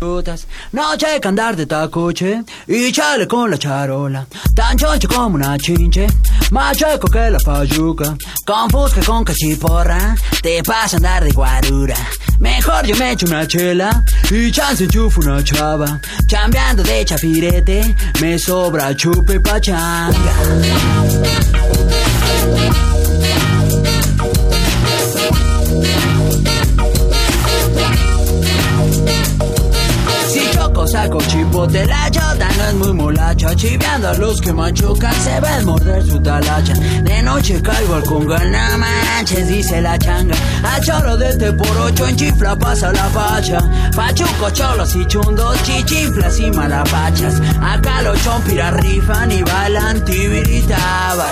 No hay que andar de tacoche y chale con la charola. Tan choncho como una chinche, más chueco que la fayuca. Con fusca, con cachiporra, te pasa a andar de guarura. Mejor yo me echo una chela y chance enchufo una chava. Chambeando de chafirete, me sobra chupe pachanga. Si saco chipote la chota no es muy molacha Chiveando a los que machucan se ven morder su talacha. De noche caigo al conga, no manches dice la changa. A choro de este por ocho en chifla pasa la facha. Pachuco, cholos y chundos, chichinflas y malapachas. Acá los chompiras rifan y bailan tibiritabas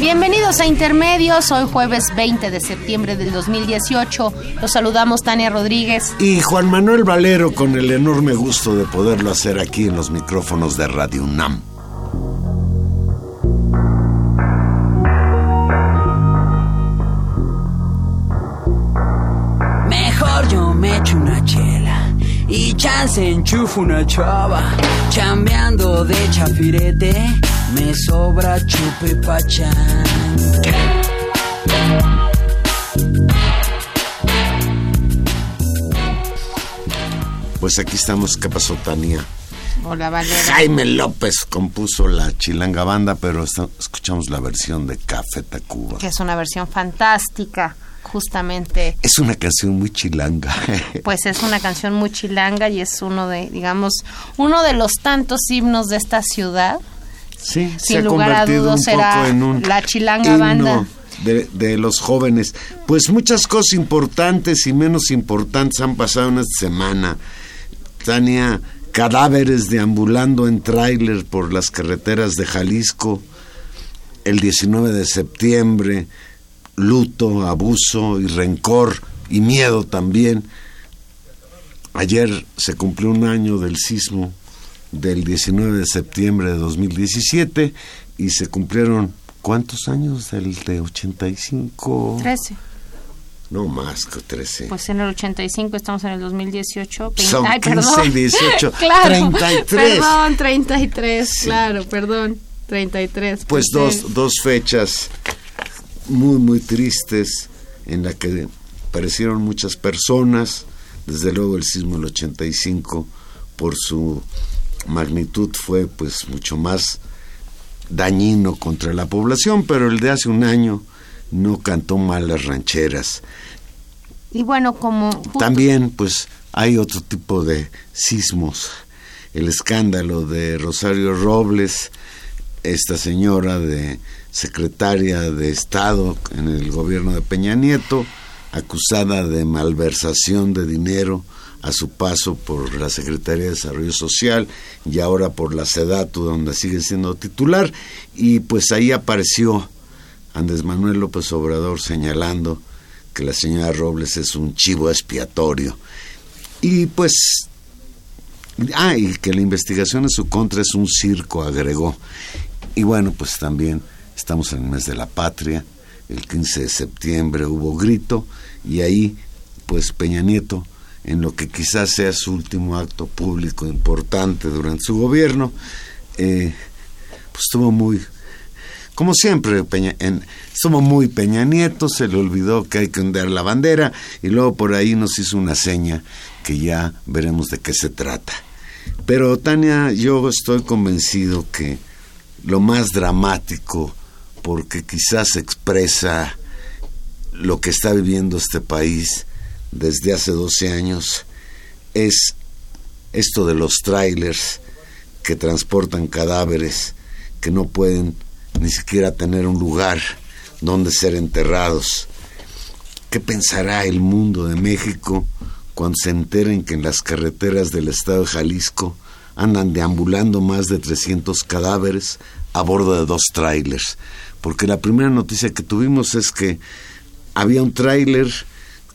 Bienvenidos a Intermedios, hoy jueves 20 de septiembre del 2018. Los saludamos Tania Rodríguez. Y Juan Manuel Valero con el enorme gusto de poderlo hacer aquí en los micrófonos de Radio UNAM. Mejor yo me echo una chela y chance enchufo una chava. Chambeando de chafirete, me sobra chupe pachán. Pues aquí estamos. ¿Qué pasó, Tania? Hola Valero. Jaime López compuso la Chilanga Banda, pero escuchamos la versión de Café Tacuba. Que es una versión fantástica, justamente. Es una canción muy chilanga. Pues es una canción muy chilanga y es uno de, digamos, uno de los tantos himnos de esta ciudad. Sí, se ha lugar a convertido dudas un será poco en un la Chilanga Banda. De, de los jóvenes. Pues muchas cosas importantes y menos importantes han pasado en esta semana. Tania, cadáveres deambulando en tráiler por las carreteras de Jalisco. El 19 de septiembre, luto, abuso y rencor y miedo también. Ayer se cumplió un año del sismo del 19 de septiembre de 2017 y se cumplieron ¿cuántos años del de 85? 13. No más que 13. Pues en el 85 estamos en el 2018. Vein- Son Ay, 15 perdón. y 18, claro. 33. Perdón, 33, claro, perdón. 33. pues eh, dos, dos fechas muy muy tristes en la que perecieron muchas personas desde luego el sismo del 85 por su magnitud fue pues mucho más dañino contra la población pero el de hace un año no cantó mal las rancheras Y bueno, como... justo- también, pues, hay otro tipo de sismos. El escándalo de Rosario Robles, esta señora de secretaria de Estado en el gobierno de Peña Nieto, acusada de malversación de dinero a su paso por la Secretaría de Desarrollo Social y ahora por la SEDATU, donde sigue siendo titular, y pues ahí apareció Andrés Manuel López Obrador señalando que la señora Robles es un chivo expiatorio. Y pues, ah, y que la investigación en su contra es un circo, agregó. Y bueno, pues también estamos en el mes de la patria, el 15 de septiembre hubo grito, y ahí, pues Peña Nieto, en lo que quizás sea su último acto público importante durante su gobierno, eh, pues estuvo muy, como siempre, Peña, en, estuvo muy Peña Nieto, se le olvidó que hay que ondear la bandera y luego por ahí nos hizo una seña que ya veremos de qué se trata. Pero Tania, yo estoy convencido que lo más dramático, porque quizás expresa lo que está viviendo este país desde hace 12 años, es esto de los trailers que transportan cadáveres que no pueden ni siquiera tener un lugar donde ser enterrados. ¿Qué pensará el mundo de México cuando se enteren que en las carreteras del estado de Jalisco andan deambulando más de 300 cadáveres a bordo de dos trailers? Porque la primera noticia que tuvimos es que había un tráiler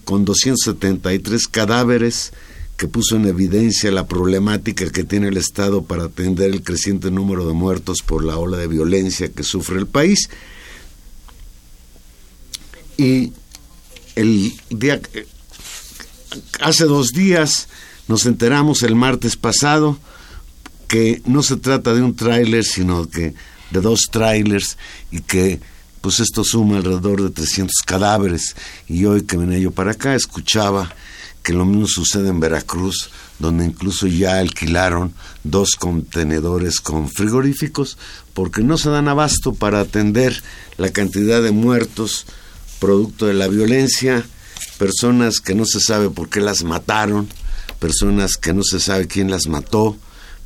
con 273 cadáveres que puso en evidencia la problemática que tiene el Estado para atender el creciente número de muertos por la ola de violencia que sufre el país. Y el día hace dos días nos enteramos el martes pasado que no se trata de un tráiler, sino que de dos trailers y que pues esto suma alrededor de 300 cadáveres y hoy que venía yo para acá escuchaba que lo mismo sucede en Veracruz, donde incluso ya alquilaron dos contenedores con frigoríficos porque no se dan abasto para atender la cantidad de muertos producto de la violencia, personas que no se sabe por qué las mataron, personas que no se sabe quién las mató,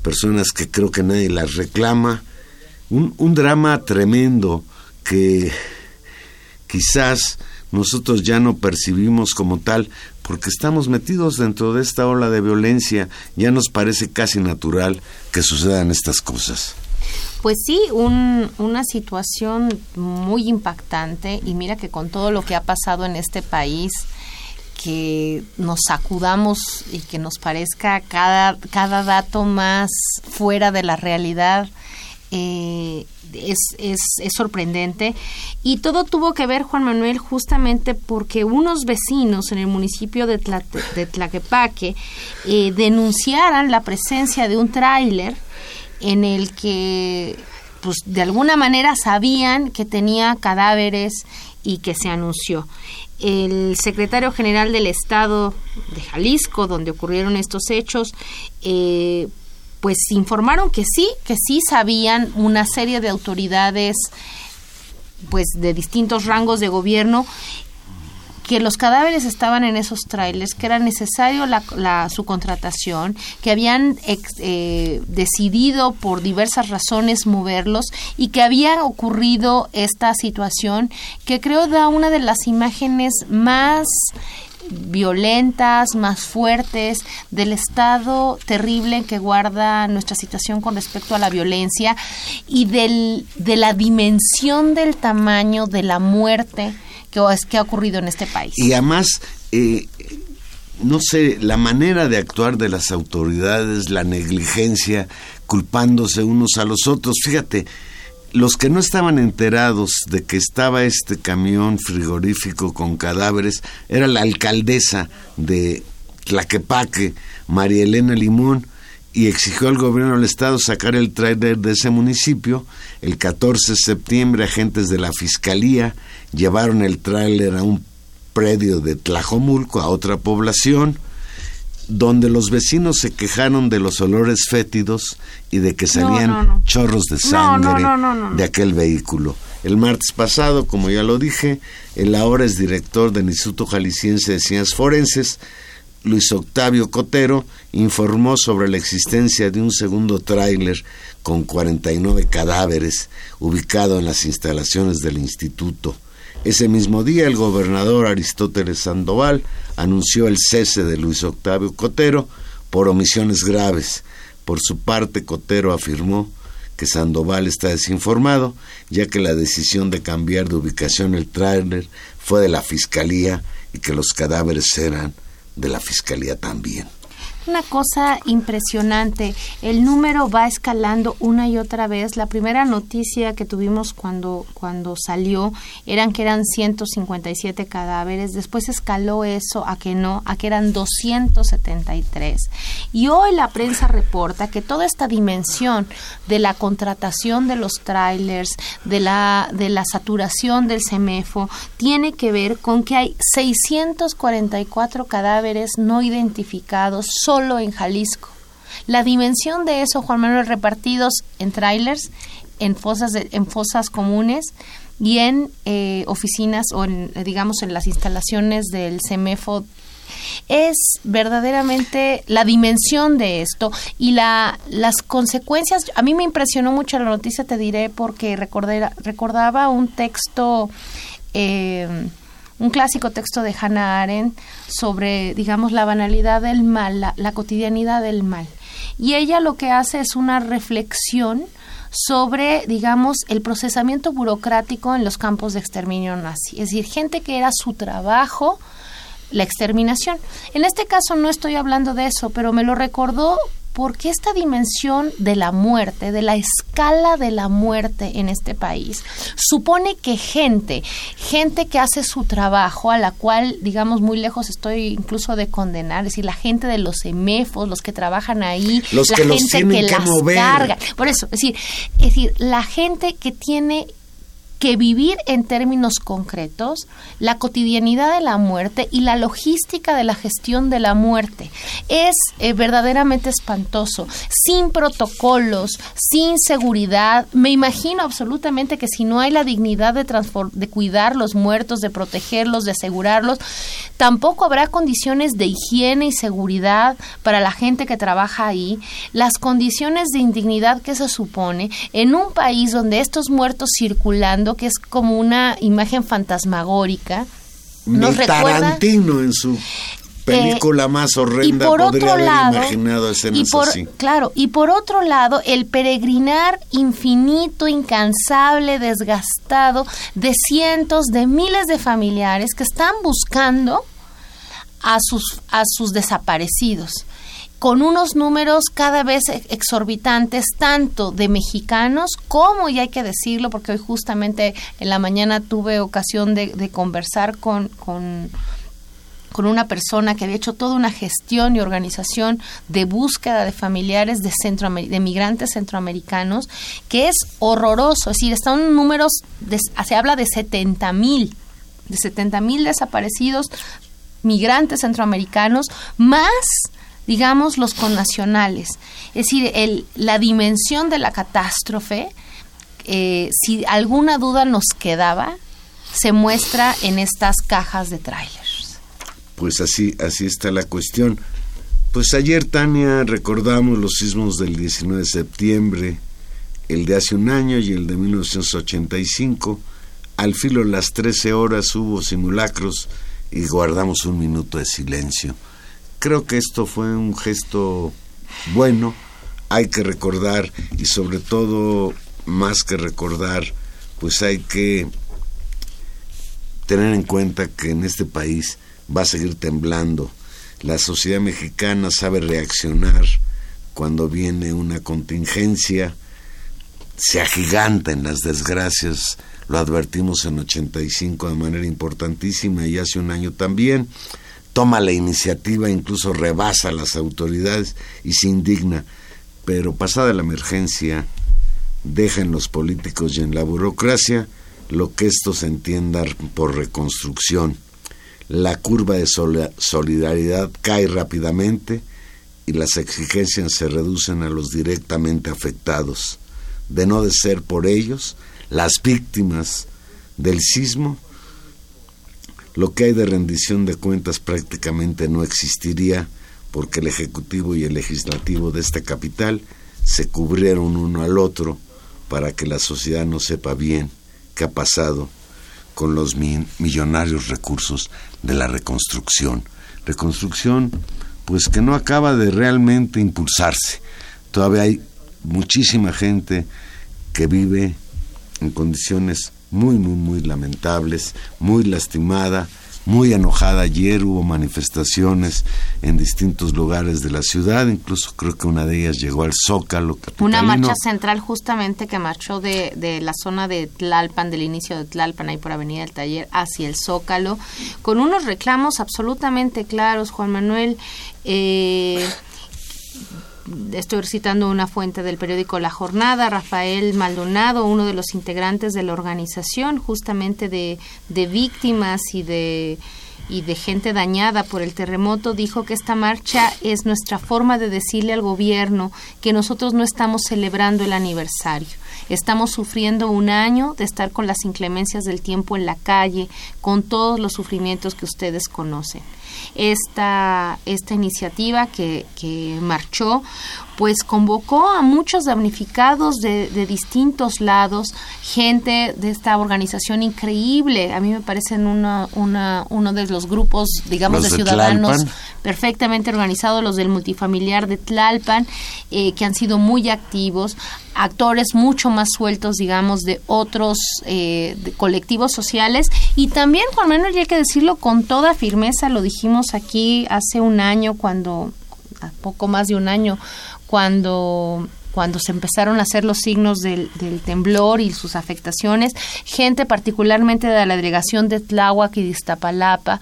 personas que creo que nadie las reclama. Un, un drama tremendo que quizás nosotros ya no percibimos como tal, porque estamos metidos dentro de esta ola de violencia, ya nos parece casi natural que sucedan estas cosas. Pues sí, una situación muy impactante y mira que con todo lo que ha pasado en este país, que nos sacudamos y que nos parezca cada, cada dato más fuera de la realidad, eh, es, es, es, sorprendente. Y todo tuvo que ver, Juan Manuel, justamente porque unos vecinos en el municipio de, Tlaquepaque eh, denunciaran la presencia de un tráiler en el que, pues, de alguna manera sabían que tenía cadáveres y que se anunció. El secretario general del Estado de Jalisco, donde ocurrieron estos hechos, eh, pues informaron que sí, que sí sabían una serie de autoridades pues de distintos rangos de gobierno que los cadáveres estaban en esos trailers, que era necesario la, su contratación, que habían eh, decidido por diversas razones moverlos y que había ocurrido esta situación que creo da una de las imágenes más violentas, más fuertes, del estado terrible que guarda nuestra situación con respecto a la violencia y del, de la dimensión del tamaño de la muerte que, que ha ocurrido en este país. Y además, eh, no sé, la manera de actuar de las autoridades, la negligencia, culpándose unos a los otros. Fíjate, los que no estaban enterados de que estaba este camión frigorífico con cadáveres era la alcaldesa de Tlaquepaque, María Elena Limón, y exigió al gobierno del estado sacar el tráiler de ese municipio. El 14 de septiembre agentes de la fiscalía llevaron el tráiler a un predio de Tlajomulco, a otra población, donde los vecinos se quejaron de los olores fétidos y de que salían chorros de sangre de aquel vehículo. El martes pasado, como ya lo dije, el ahora es director del Instituto Jalisciense de Ciencias Forenses, Luis Octavio Cotero, informó sobre la existencia de un segundo tráiler con 49 cadáveres ubicado en las instalaciones del instituto. Ese mismo día el gobernador Aristóteles Sandoval anunció el cese de Luis Octavio Cotero por omisiones graves. Por su parte, Cotero afirmó que Sandoval está desinformado, ya que la decisión de cambiar de ubicación el tráiler fue de la Fiscalía y que los cadáveres eran de la Fiscalía también una cosa impresionante. El número va escalando una y otra vez. La primera noticia que tuvimos cuando, cuando salió eran que eran 157 cadáveres. Después escaló eso a que no, a que eran 273. Y hoy la prensa reporta que toda esta dimensión de la contratación de los trailers, de la, de la saturación del CEMEFO, tiene que ver con que hay 644 cadáveres no identificados solo en Jalisco. La dimensión de eso, Juan Manuel, repartidos en trailers, en fosas, en fosas comunes y en eh, oficinas o en, digamos, en las instalaciones del CEMEFO es verdaderamente la dimensión de esto y la, las consecuencias. A mí me impresionó mucho la noticia, te diré, porque recordé, recordaba un texto, eh, un clásico texto de Hannah Arendt sobre, digamos, la banalidad del mal, la, cotidianidad del mal. Y ella lo que hace es una reflexión sobre, digamos, el procesamiento burocrático en los campos de exterminio nazi. Es decir, gente que era su trabajo, la exterminación. En este caso no estoy hablando de eso, pero me lo recordó porque esta dimensión de la muerte, de la escala de la muerte en este país, supone que gente, gente que hace su trabajo, a la cual, digamos, muy lejos estoy incluso de condenar, es decir, la gente de los emefos, los que trabajan ahí, los la que gente los que, que las mover. carga. Por eso, es decir, es decir, la gente que tiene que vivir en términos concretos la cotidianidad de la muerte y la logística de la gestión de la muerte. Es eh, verdaderamente espantoso, sin protocolos, sin seguridad. Me imagino absolutamente que si no hay la dignidad de, de cuidar los muertos, de protegerlos, de asegurarlos, tampoco habrá condiciones de higiene y seguridad para la gente que trabaja ahí. Las condiciones de indignidad que se supone en un país donde estos muertos circulando que es como una imagen fantasmagórica. Nos Ni recuerda, Tarantino en su película eh, más horrenda y por podría otro haber lado, imaginado escenas y por, así. Claro, y por otro lado, el peregrinar infinito, incansable, desgastado de cientos de miles de familiares que están buscando a sus, a sus desaparecidos con unos números cada vez exorbitantes, tanto de mexicanos como, y hay que decirlo, porque hoy justamente en la mañana tuve ocasión de, conversar con, con, con, una persona que había hecho toda una gestión y organización de búsqueda de familiares de, centro, de migrantes centroamericanos, que es horroroso, es decir, están números, de, se habla de 70 mil, de 70 mil desaparecidos migrantes centroamericanos, más digamos, los connacionales. Es decir, el, la dimensión de la catástrofe, eh, si alguna duda nos quedaba, se muestra en estas cajas de trailers. Pues así, así está la cuestión. Pues ayer, Tania, recordamos los sismos del 19 de septiembre, el de hace un año y el de 1985. Al filo de las 13 horas hubo simulacros y guardamos un minuto de silencio creo que esto fue un gesto bueno, hay que recordar y sobre todo, más que recordar, pues hay que tener en cuenta que en este país va a seguir temblando. La sociedad mexicana sabe reaccionar cuando viene una contingencia, se agiganta en las desgracias, lo advertimos en 85 de manera importantísima y hace un año también toma la iniciativa, incluso rebasa a las autoridades y se indigna, pero pasada la emergencia, deja en los políticos y en la burocracia lo que esto se entienda por reconstrucción. La curva de solidaridad cae rápidamente y las exigencias se reducen a los directamente afectados. De no de ser por ellos, las víctimas del sismo lo que hay de rendición de cuentas prácticamente no existiría porque el Ejecutivo y el Legislativo de esta capital se cubrieron uno al otro para que la sociedad no sepa bien qué ha pasado con los millonarios recursos de la reconstrucción. Reconstrucción pues que no acaba de realmente impulsarse. Todavía hay muchísima gente que vive en condiciones muy, muy, muy lamentables, muy lastimada, muy enojada. Ayer hubo manifestaciones en distintos lugares de la ciudad, incluso creo que una de ellas llegó al Zócalo. Capitalino. Una marcha central justamente que marchó de, de la zona de Tlalpan, del inicio de Tlalpan, ahí por Avenida del Taller, hacia el Zócalo, con unos reclamos absolutamente claros, Juan Manuel. Eh, estoy citando una fuente del periódico La Jornada, Rafael Maldonado, uno de los integrantes de la organización justamente de, de víctimas y de y de gente dañada por el terremoto, dijo que esta marcha es nuestra forma de decirle al gobierno que nosotros no estamos celebrando el aniversario. Estamos sufriendo un año de estar con las inclemencias del tiempo en la calle, con todos los sufrimientos que ustedes conocen. Esta, esta iniciativa que, que marchó pues convocó a muchos damnificados de, de, distintos lados, gente de esta organización increíble. A mí me parecen una, una, uno de los grupos, digamos, Los de ciudadanos Tlalpan. perfectamente organizados, los del multifamiliar de Tlalpan, eh, que han sido muy activos, actores mucho más sueltos, digamos, de otros eh, de colectivos sociales. Y también, Juan Manuel, y hay que decirlo con toda firmeza, lo dijimos aquí hace un año, cuando, a poco más de un año, cuando cuando se empezaron a hacer los signos del, del temblor y sus afectaciones, gente particularmente de la delegación de Tláhuac y de Iztapalapa,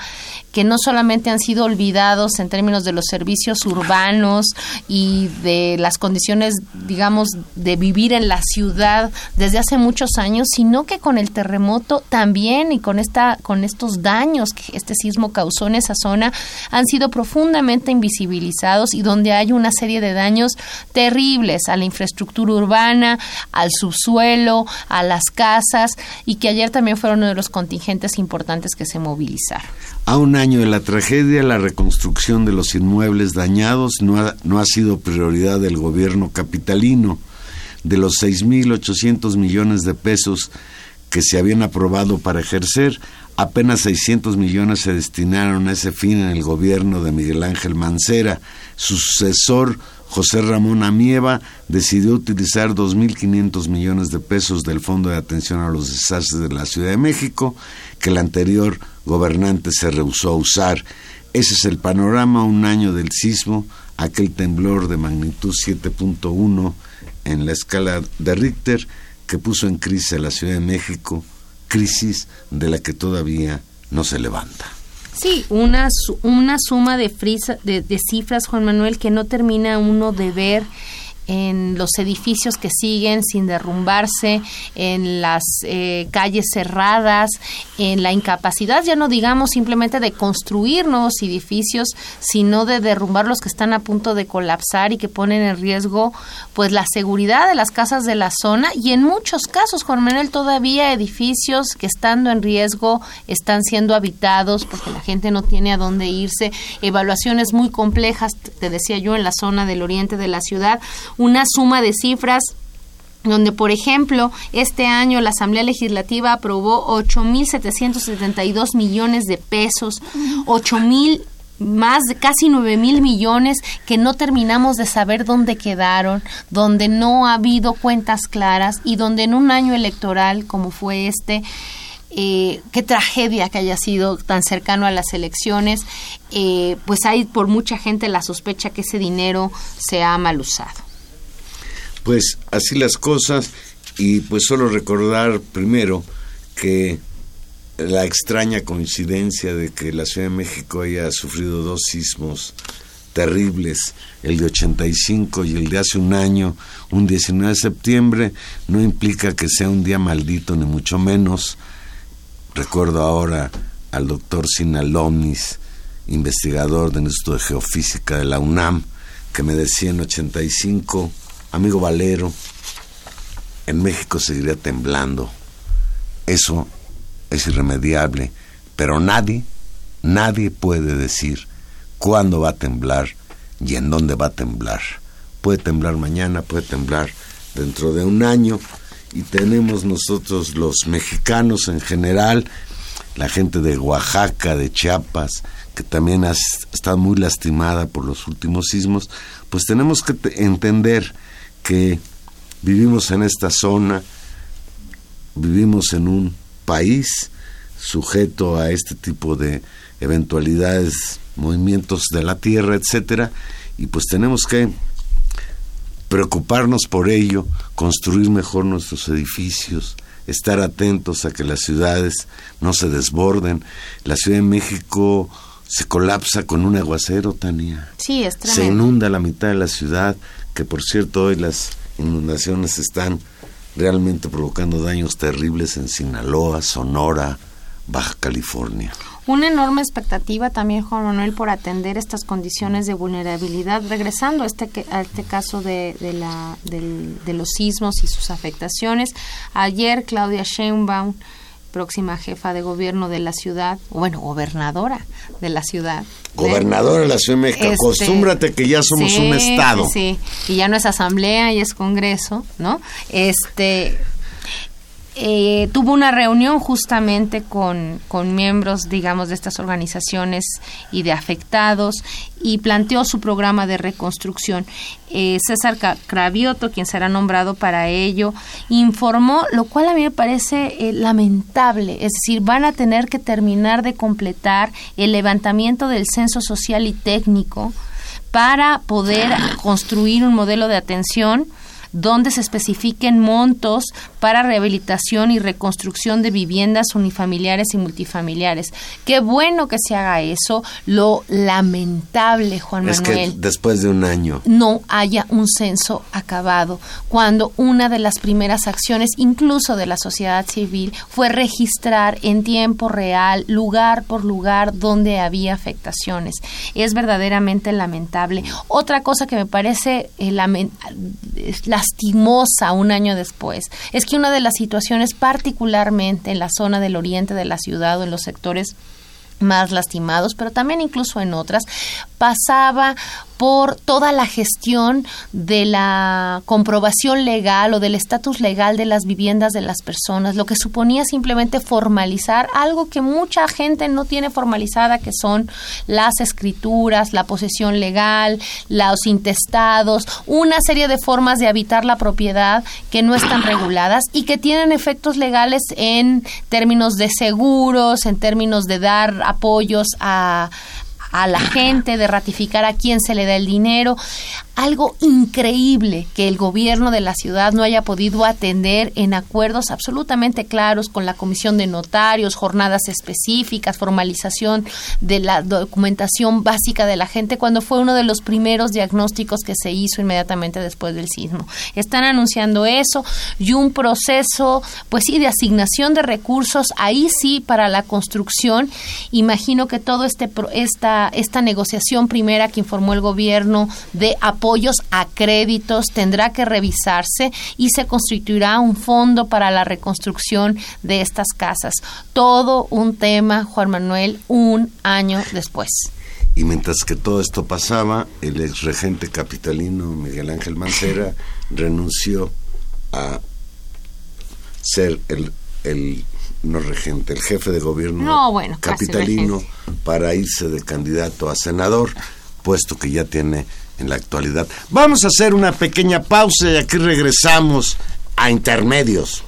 que no solamente han sido olvidados en términos de los servicios urbanos y de las condiciones, digamos, de vivir en la ciudad desde hace muchos años, sino que con el terremoto también y con esta con estos daños que este sismo causó en esa zona han sido profundamente invisibilizados y donde hay una serie de daños terribles la infraestructura urbana, al subsuelo, a las casas y que ayer también fueron uno de los contingentes importantes que se movilizaron. A un año de la tragedia, la reconstrucción de los inmuebles dañados no ha, no ha sido prioridad del gobierno capitalino. De los 6.800 millones de pesos que se habían aprobado para ejercer, apenas 600 millones se destinaron a ese fin en el gobierno de Miguel Ángel Mancera. Su sucesor, José Ramón Amieva, decidió utilizar 2.500 millones de pesos del Fondo de Atención a los Desastres de la Ciudad de México, que el anterior gobernante se rehusó a usar. Ese es el panorama un año del sismo, aquel temblor de magnitud 7.1 en la escala de Richter que puso en crisis a la Ciudad de México, crisis de la que todavía no se levanta. Sí, una, una suma de, frisa- de, de cifras, Juan Manuel, que no termina uno de ver en los edificios que siguen sin derrumbarse, en las eh, calles cerradas, en la incapacidad, ya no digamos simplemente de construir nuevos edificios, sino de derrumbar los que están a punto de colapsar y que ponen en riesgo pues la seguridad de las casas de la zona y en muchos casos, Juan Manuel, todavía edificios que estando en riesgo están siendo habitados porque la gente no tiene a dónde irse, evaluaciones muy complejas, te decía yo, en la zona del oriente de la ciudad, una suma de cifras donde, por ejemplo, este año la Asamblea Legislativa aprobó 8.772 millones de pesos, 8.000 más de casi 9 mil millones que no terminamos de saber dónde quedaron, donde no ha habido cuentas claras y donde en un año electoral como fue este, eh, qué tragedia que haya sido tan cercano a las elecciones, eh, pues hay por mucha gente la sospecha que ese dinero se ha mal usado. Pues así las cosas y pues solo recordar primero que la extraña coincidencia de que la Ciudad de México haya sufrido dos sismos terribles, el de 85 y el de hace un año, un 19 de septiembre, no implica que sea un día maldito, ni mucho menos. Recuerdo ahora al doctor Sinalonis, investigador del Instituto de Geofísica de la UNAM, que me decía en 85, amigo Valero, en México seguiría temblando. Eso es irremediable, pero nadie, nadie puede decir cuándo va a temblar y en dónde va a temblar. Puede temblar mañana, puede temblar dentro de un año y tenemos nosotros los mexicanos en general, la gente de Oaxaca, de Chiapas, que también ha estado muy lastimada por los últimos sismos, pues tenemos que entender que vivimos en esta zona, vivimos en un país sujeto a este tipo de eventualidades, movimientos de la tierra, etcétera, y pues tenemos que preocuparnos por ello, construir mejor nuestros edificios, estar atentos a que las ciudades no se desborden. La Ciudad de México se colapsa con un aguacero, Tania. Sí, es tremendo. Se inunda la mitad de la ciudad, que por cierto hoy las inundaciones están realmente provocando daños terribles en Sinaloa, Sonora, Baja California. Una enorme expectativa también, Juan Manuel, por atender estas condiciones de vulnerabilidad. Regresando a este, a este caso de, de, la, de los sismos y sus afectaciones, ayer Claudia Sheinbaum próxima jefa de gobierno de la ciudad, bueno, gobernadora de la ciudad. Gobernadora de la Ciudad de México, este, acostúmbrate que ya somos un estado. Sí, y ya no es asamblea y es congreso, ¿no? Este, eh, tuvo una reunión justamente con, con, miembros, digamos, de estas organizaciones y de afectados y planteó su programa de reconstrucción. Eh, César Cravioto, quien será nombrado para ello, informó, lo cual a mí me parece eh, lamentable, es decir, van a tener que terminar de completar el levantamiento del censo social y técnico para poder construir un modelo de atención donde se especifiquen montos para rehabilitación y reconstrucción de viviendas unifamiliares y multifamiliares. Qué bueno que se haga eso. Lo lamentable, Juan Manuel. Es que después de un año. No haya un censo acabado, cuando una de las primeras acciones, incluso de la sociedad civil, fue registrar en tiempo real, lugar por lugar, donde había afectaciones. Es verdaderamente lamentable. Otra cosa que me parece eh, lastimosa un año después. Es que una de las situaciones, particularmente en la zona del oriente de la ciudad o en los sectores más lastimados, pero también incluso en otras, pasaba por toda la gestión de la comprobación legal o del estatus legal de las viviendas de las personas, lo que suponía simplemente formalizar algo que mucha gente no tiene formalizada, que son las escrituras, la posesión legal, los intestados, una serie de formas de habitar la propiedad que no están reguladas y que tienen efectos legales en términos de seguros, en términos de dar apoyos a, a la gente, de ratificar a quién se le da el dinero algo increíble que el gobierno de la ciudad no haya podido atender en acuerdos absolutamente claros con la comisión de notarios, jornadas específicas, formalización de la documentación básica de la gente, cuando fue uno de los primeros diagnósticos que se hizo inmediatamente después del sismo. Están anunciando eso y un proceso, pues sí, de asignación de recursos, ahí sí, para la construcción. Imagino que todo este esta, esta negociación primera que informó el gobierno de apoyo apoyos a créditos tendrá que revisarse y se constituirá un fondo para la reconstrucción de estas casas. Todo un tema, Juan Manuel, un año después. Y mientras que todo esto pasaba, el ex regente capitalino Miguel Ángel Mancera renunció a ser el, el no regente, el jefe de gobierno capitalino para irse de candidato a senador, puesto que ya tiene en la actualidad. Vamos a hacer una pequeña pausa y aquí regresamos a intermedios.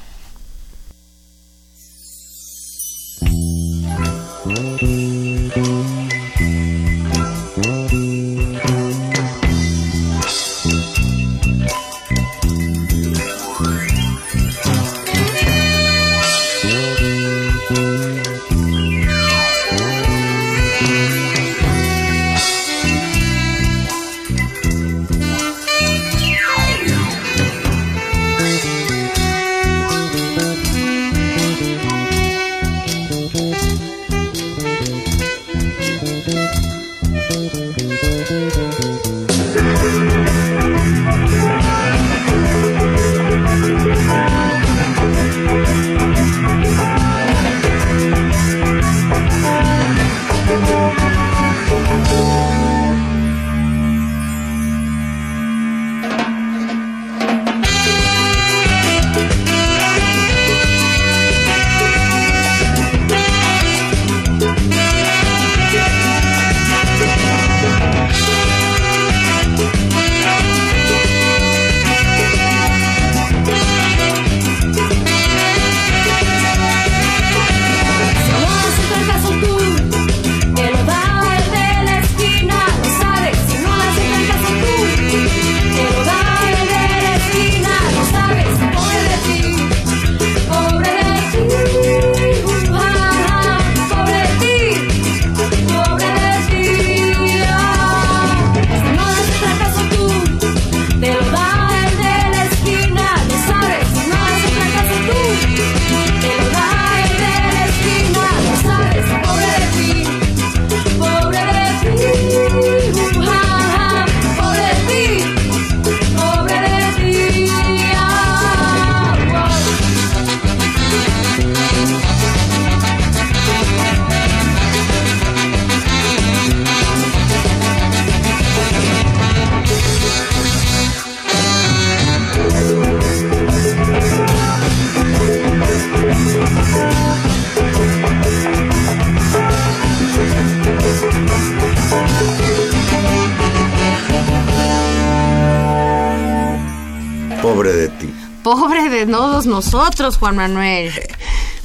Juan Manuel.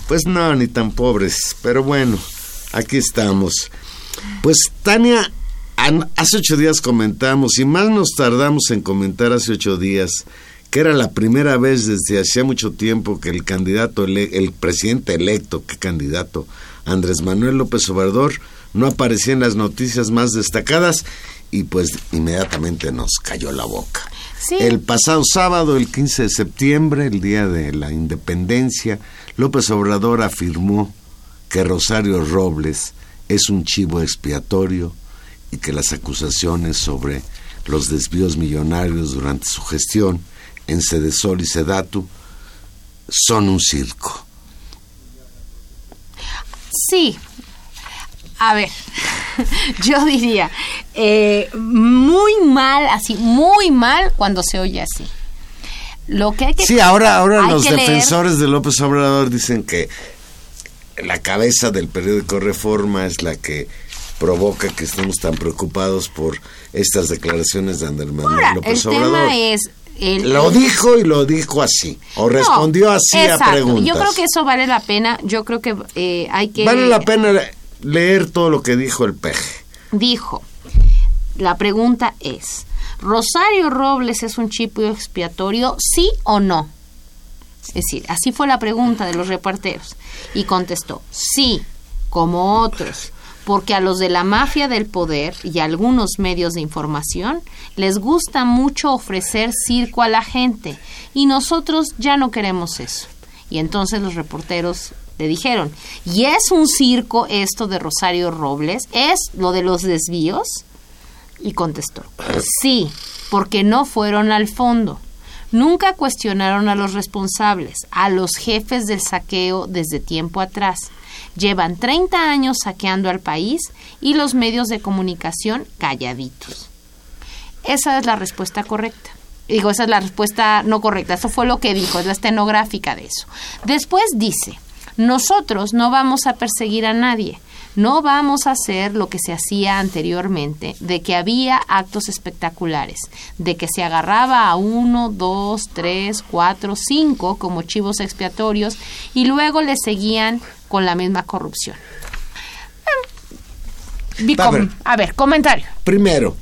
Pues no, ni tan pobres, pero bueno, aquí estamos. Pues Tania, hace ocho días comentamos, y más nos tardamos en comentar hace ocho días, que era la primera vez desde hacía mucho tiempo que el candidato, el presidente electo, qué candidato, Andrés Manuel López Obrador, no aparecía en las noticias más destacadas y pues inmediatamente nos cayó la boca. El pasado sábado, el 15 de septiembre, el día de la independencia, López Obrador afirmó que Rosario Robles es un chivo expiatorio y que las acusaciones sobre los desvíos millonarios durante su gestión en Sedesol y Sedatu son un circo. Sí, a ver, yo diría, eh, muy mal, así, muy mal cuando se oye así. Lo que hay que Sí, ahora, ahora los defensores de López Obrador dicen que la cabeza del periódico Reforma es la que provoca que estemos tan preocupados por estas declaraciones de Andrés Manuel López Obrador. es lo dijo y lo dijo así, o respondió así a preguntas. Yo creo que eso vale la pena, yo creo que eh, hay que... Vale la pena leer todo lo que dijo el peje. Dijo, la pregunta es, ¿Rosario Robles es un chipo expiatorio, sí o no? Es decir, así fue la pregunta de los reporteros. Y contestó, sí, como otros, porque a los de la mafia del poder y a algunos medios de información les gusta mucho ofrecer circo a la gente y nosotros ya no queremos eso. Y entonces los reporteros le dijeron, ¿y es un circo esto de Rosario Robles? ¿Es lo de los desvíos? Y contestó, sí, porque no fueron al fondo. Nunca cuestionaron a los responsables, a los jefes del saqueo desde tiempo atrás. Llevan 30 años saqueando al país y los medios de comunicación calladitos. Esa es la respuesta correcta. Digo, esa es la respuesta no correcta. Eso fue lo que dijo, es la estenográfica de eso. Después dice, nosotros no vamos a perseguir a nadie. No vamos a hacer lo que se hacía anteriormente, de que había actos espectaculares, de que se agarraba a uno, dos, tres, cuatro, cinco como chivos expiatorios y luego le seguían con la misma corrupción. A ver, a ver, comentario. Primero,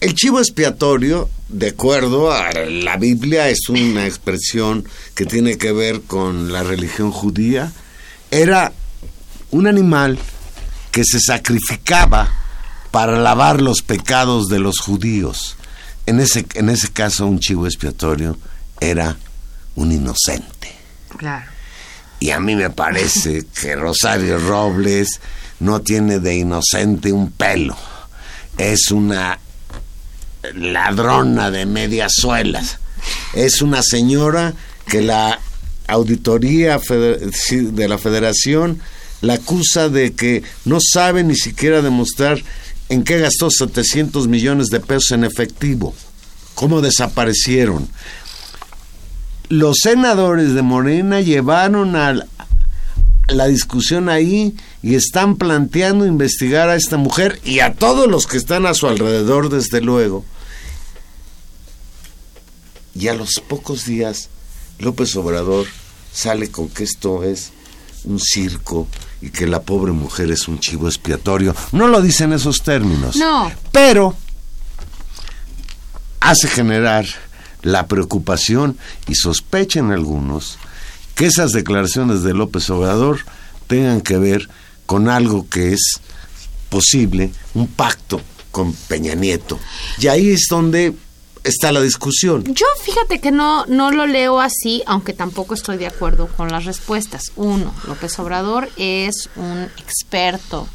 el chivo expiatorio, de acuerdo a la Biblia, es una expresión que tiene que ver con la religión judía. Era un animal que se sacrificaba para lavar los pecados de los judíos. En ese, en ese caso, un chivo expiatorio era un inocente. Claro. Y a mí me parece que Rosario Robles no tiene de inocente un pelo. Es una ladrona de medias suelas. Es una señora que la auditoría de la federación la acusa de que no sabe ni siquiera demostrar en qué gastó 700 millones de pesos en efectivo, cómo desaparecieron. Los senadores de Morena llevaron a la discusión ahí y están planteando investigar a esta mujer y a todos los que están a su alrededor, desde luego. Y a los pocos días, López Obrador sale con que esto es un circo y que la pobre mujer es un chivo expiatorio. No lo dice en esos términos. No. Pero hace generar la preocupación y sospecha en algunos que esas declaraciones de López Obrador tengan que ver con algo que es posible, un pacto con Peña Nieto. Y ahí es donde está la discusión. Yo fíjate que no, no lo leo así, aunque tampoco estoy de acuerdo con las respuestas. Uno, López Obrador es un experto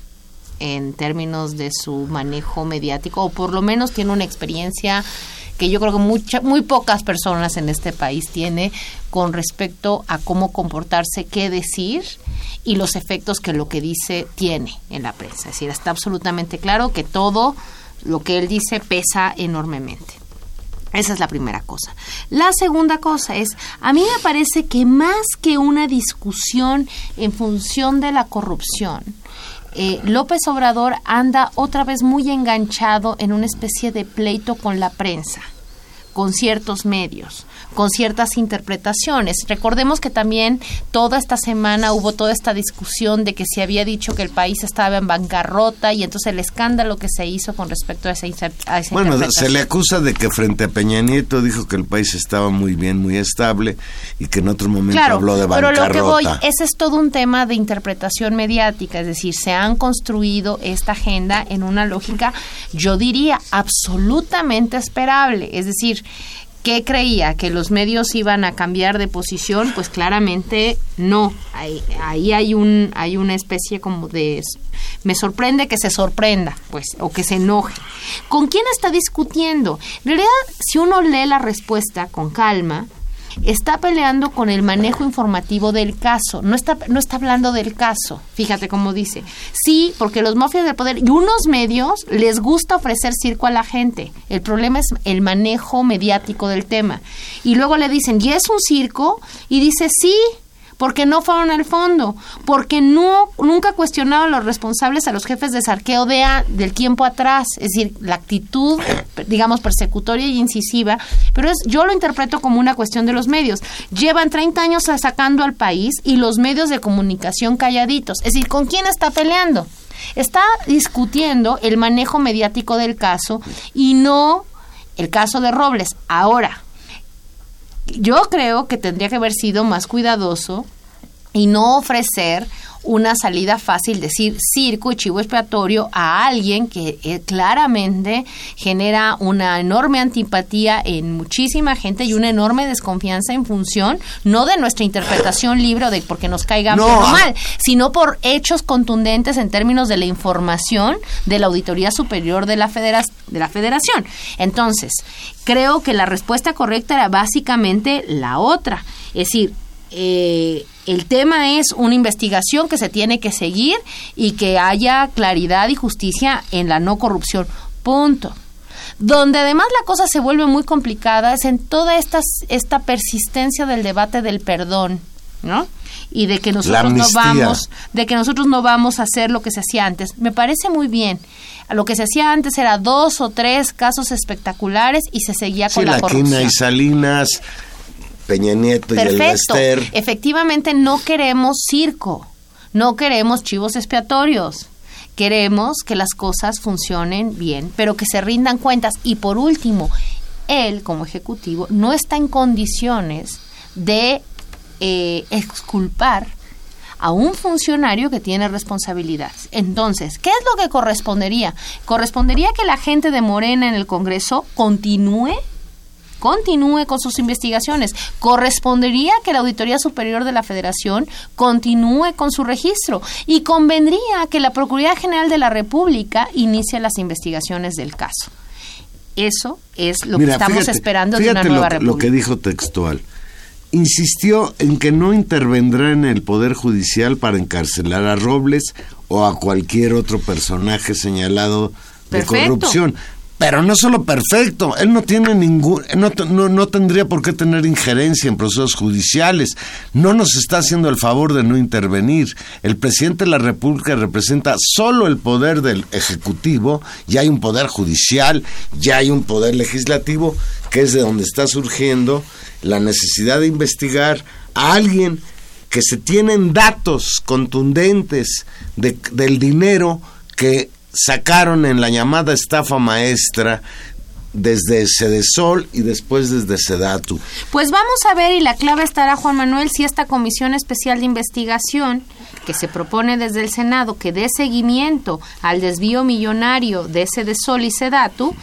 en términos de su manejo mediático, o por lo menos tiene una experiencia que yo creo que mucha, muy pocas personas en este país tiene con respecto a cómo comportarse, qué decir y los efectos que lo que dice tiene en la prensa. Es decir, está absolutamente claro que todo lo que él dice pesa enormemente. Esa es la primera cosa. La segunda cosa es, a mí me parece que más que una discusión en función de la corrupción, eh, López Obrador anda otra vez muy enganchado en una especie de pleito con la prensa, con ciertos medios, con ciertas interpretaciones. Recordemos que también toda esta semana hubo toda esta discusión de que se había dicho que el país estaba en bancarrota y entonces el escándalo que se hizo con respecto a esa, a esa Bueno, se le acusa de que frente a Peña Nieto dijo que el país estaba muy bien, muy estable y que en otro momento habló de bancarrota. Pero lo que voy, ese es todo un tema de interpretación mediática, es decir, se han construido esta agenda en una lógica, yo diría, absolutamente esperable, es decir, ¿Qué creía? ¿Que los medios iban a cambiar de posición? Pues claramente no. Ahí, ahí, hay, un, hay una especie como de... Me sorprende que se sorprenda, pues, o que se enoje. ¿Con quién está discutiendo? En realidad, si uno lee la respuesta con calma, está peleando con el manejo informativo del caso, no está, no está hablando del caso, fíjate cómo dice. Sí, porque los mafias del poder y unos medios les gusta ofrecer circo a la gente. El problema es el manejo mediático del tema. Y luego le dicen, ¿y es un circo? Y dice, sí, porque no fueron al fondo, porque no nunca cuestionaron a los responsables a los jefes de sarqueo de del tiempo atrás, es decir, la actitud, digamos, persecutoria y incisiva, pero es yo lo interpreto como una cuestión de los medios. Llevan 30 años sacando al país y los medios de comunicación calladitos, es decir, ¿con quién está peleando? Está discutiendo el manejo mediático del caso y no el caso de Robles. Ahora, yo creo que tendría que haber sido más cuidadoso y no ofrecer una salida fácil, decir circo y chivo expiatorio a alguien que eh, claramente genera una enorme antipatía en muchísima gente y una enorme desconfianza en función no de nuestra interpretación libre o de porque nos caiga mal, sino por hechos contundentes en términos de la información de la Auditoría Superior de la, de la Federación. Entonces, creo que la respuesta correcta era básicamente la otra. Es decir, eh, el tema es una investigación que se tiene que seguir y que haya claridad y justicia en la no corrupción. Punto. Donde además la cosa se vuelve muy complicada es en toda esta, esta persistencia del debate del perdón, ¿no? Y de que nosotros no vamos, de que nosotros no vamos a hacer lo que se hacía antes. Me parece muy bien. Lo que se hacía antes era dos o tres casos espectaculares y se seguía con la, la corrupción. y Salinas, Peña Nieto y el Bester. Efectivamente, no queremos circo, no queremos chivos expiatorios. Queremos que las cosas funcionen bien, pero que se rindan cuentas. Y por último, él, como ejecutivo, no está en condiciones de eh, exculpar a un funcionario que tiene responsabilidades. Entonces, ¿qué es lo que correspondería? Correspondería que la gente de Morena en el Congreso continúe continúe con sus investigaciones. Correspondería que la Auditoría Superior de la Federación continúe con su registro y convendría que la Procuraduría General de la República inicie las investigaciones del caso. Eso es lo que estamos esperando de una nueva república. Lo que dijo textual. Insistió en que no intervendrá en el Poder Judicial para encarcelar a Robles o a cualquier otro personaje señalado de corrupción pero no solo perfecto, él no tiene ningún, no, no, tendría por qué tener injerencia en procesos judiciales, no nos está haciendo el favor de no intervenir. El presidente de la República representa solo el poder del Ejecutivo, ya hay un poder judicial, ya hay un poder legislativo, que es de donde está surgiendo la necesidad de investigar a alguien que se tienen datos contundentes del dinero que sacaron en la llamada estafa maestra desde Sedesol y después desde Sedatu. Pues vamos a ver, y la clave estará, Juan Manuel, si esta comisión especial de investigación que se propone desde el Senado que dé seguimiento al desvío millonario de Sedesol y Sedatu,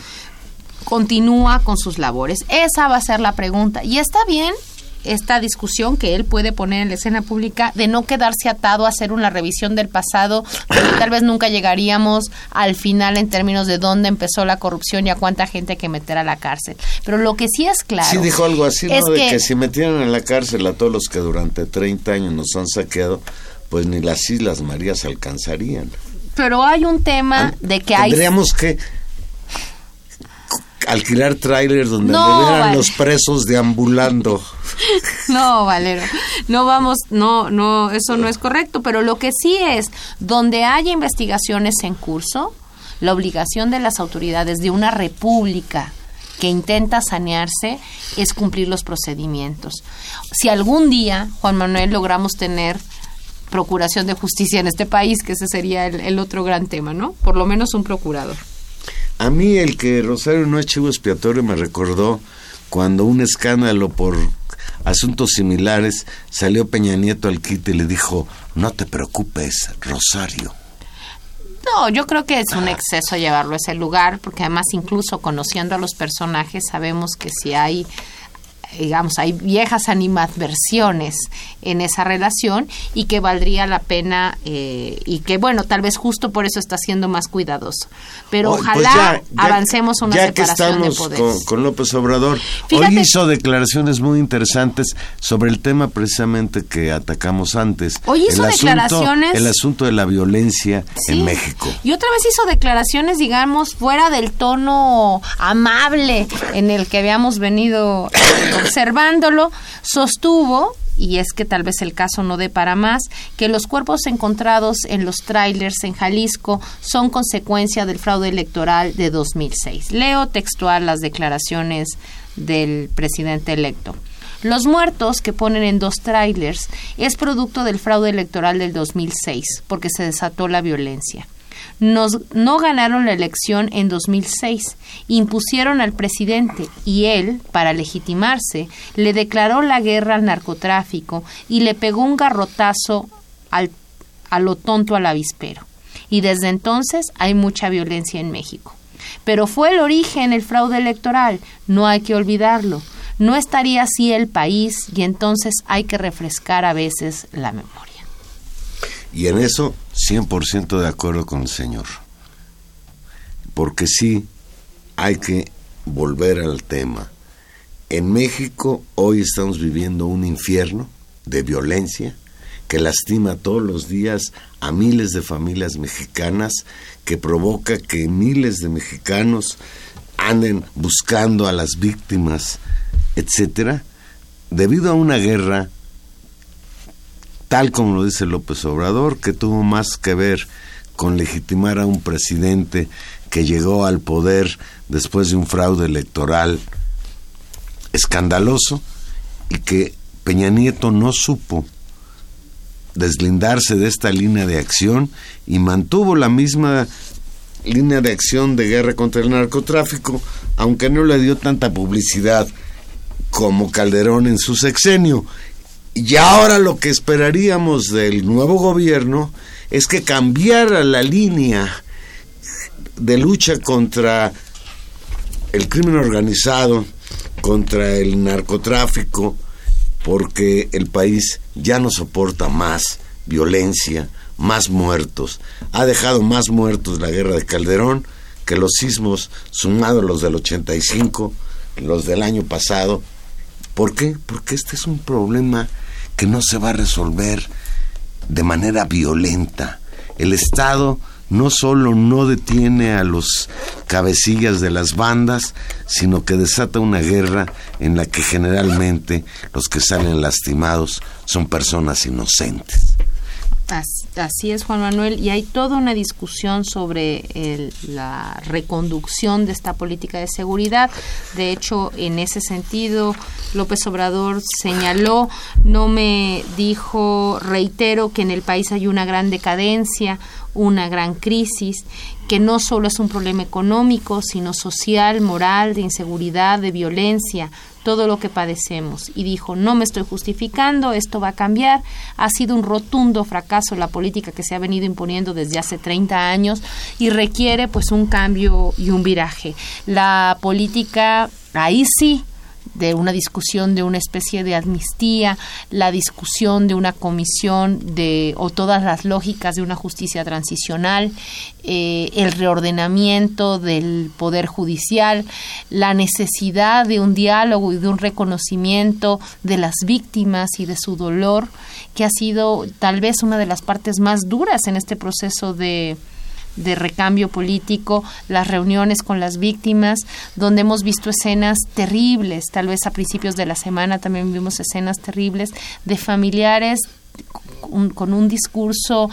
continúa con sus labores. Esa va a ser la pregunta. Y está bien esta discusión que él puede poner en la escena pública de no quedarse atado a hacer una revisión del pasado, tal vez nunca llegaríamos al final en términos de dónde empezó la corrupción y a cuánta gente hay que meter a la cárcel. Pero lo que sí es claro. Sí, dijo algo así, ¿no? de que, si metieran en la cárcel a todos los que durante 30 años nos han saqueado, pues ni las Islas Marías alcanzarían. Pero hay un tema de que hay. Tendríamos que alquilar trailers donde no, los presos deambulando. No, Valero, no vamos, no, no, eso no es correcto, pero lo que sí es, donde haya investigaciones en curso, la obligación de las autoridades de una república que intenta sanearse es cumplir los procedimientos. Si algún día, Juan Manuel, logramos tener procuración de justicia en este país, que ese sería el, otro gran tema, ¿no? Por lo menos un procurador. A mí el que Rosario no es chivo expiatorio me recordó cuando un escándalo por asuntos similares salió Peña Nieto al quite y le dijo, no te preocupes, Rosario. No, yo creo que es un exceso llevarlo a ese lugar, porque además incluso conociendo a los personajes sabemos que si hay digamos, hay viejas animadversiones en esa relación y que valdría la pena eh, y que, bueno, tal vez justo por eso está siendo más cuidadoso. Pero pues ojalá avancemos una separación de poderes. Con, López Obrador, hoy hizo declaraciones muy interesantes sobre el tema precisamente que atacamos antes. Hoy hizo el declaraciones. el asunto de la violencia en México. Y otra vez hizo declaraciones, digamos, fuera del tono amable en el que habíamos venido observándolo, sostuvo y es que tal vez el caso no dé para más, que los cuerpos encontrados en los trailers en Jalisco son consecuencia del fraude electoral de 2006. Leo textual las declaraciones del presidente electo. Los muertos que ponen en dos trailers es producto del fraude electoral del 2006, porque se desató la violencia no ganaron la elección en 2006, impusieron al presidente y él, para legitimarse, le declaró la guerra al narcotráfico y le pegó un garrotazo al, a lo tonto al avispero. Y desde entonces hay mucha violencia en México. Pero fue el origen el fraude electoral, no hay que olvidarlo. No estaría así el país y entonces hay que refrescar a veces la memoria. Y en eso 100% de acuerdo con el Señor. Porque sí hay que volver al tema. En México hoy estamos viviendo un infierno de violencia que lastima todos los días a miles de familias mexicanas, que provoca que miles de mexicanos anden buscando a las víctimas, etcétera, debido a una guerra tal como lo dice López Obrador, que tuvo más que ver con legitimar a un presidente que llegó al poder después de un fraude electoral escandaloso y que Peña Nieto no supo deslindarse de esta línea de acción y mantuvo la misma línea de acción de guerra contra el narcotráfico, aunque no le dio tanta publicidad como Calderón en su sexenio. Y ahora lo que esperaríamos del nuevo gobierno es que cambiara la línea de lucha contra el crimen organizado, contra el narcotráfico, porque el país ya no soporta más violencia, más muertos. Ha dejado más muertos la guerra de Calderón que los sismos sumados los del 85, los del año pasado. ¿Por qué? Porque este es un problema que no se va a resolver de manera violenta. El Estado no solo no detiene a los cabecillas de las bandas, sino que desata una guerra en la que generalmente los que salen lastimados son personas inocentes. Es, Juan Manuel, y hay toda una discusión sobre la reconducción de esta política de seguridad. De hecho, en ese sentido, López Obrador señaló, no me dijo, reitero que en el país hay una gran decadencia, una gran crisis, que no solo es un problema económico, sino social, moral, de inseguridad, de violencia, todo lo que padecemos. Y dijo, no me estoy justificando, esto va a cambiar. Ha sido un rotundo fracaso la política que se ha venido imponiendo desde hace 30 años y requiere pues un cambio y un viraje. La política, ahí sí, de una discusión de una especie de amnistía, la discusión de una comisión de o todas las lógicas de una justicia transicional, eh, el reordenamiento del poder judicial, la necesidad de un diálogo y de un reconocimiento de las víctimas y de su dolor, que ha sido tal vez una de las partes más duras en este proceso de de recambio político, las reuniones con las víctimas, donde hemos visto escenas terribles, tal vez a principios de la semana también vimos escenas terribles de familiares con un discurso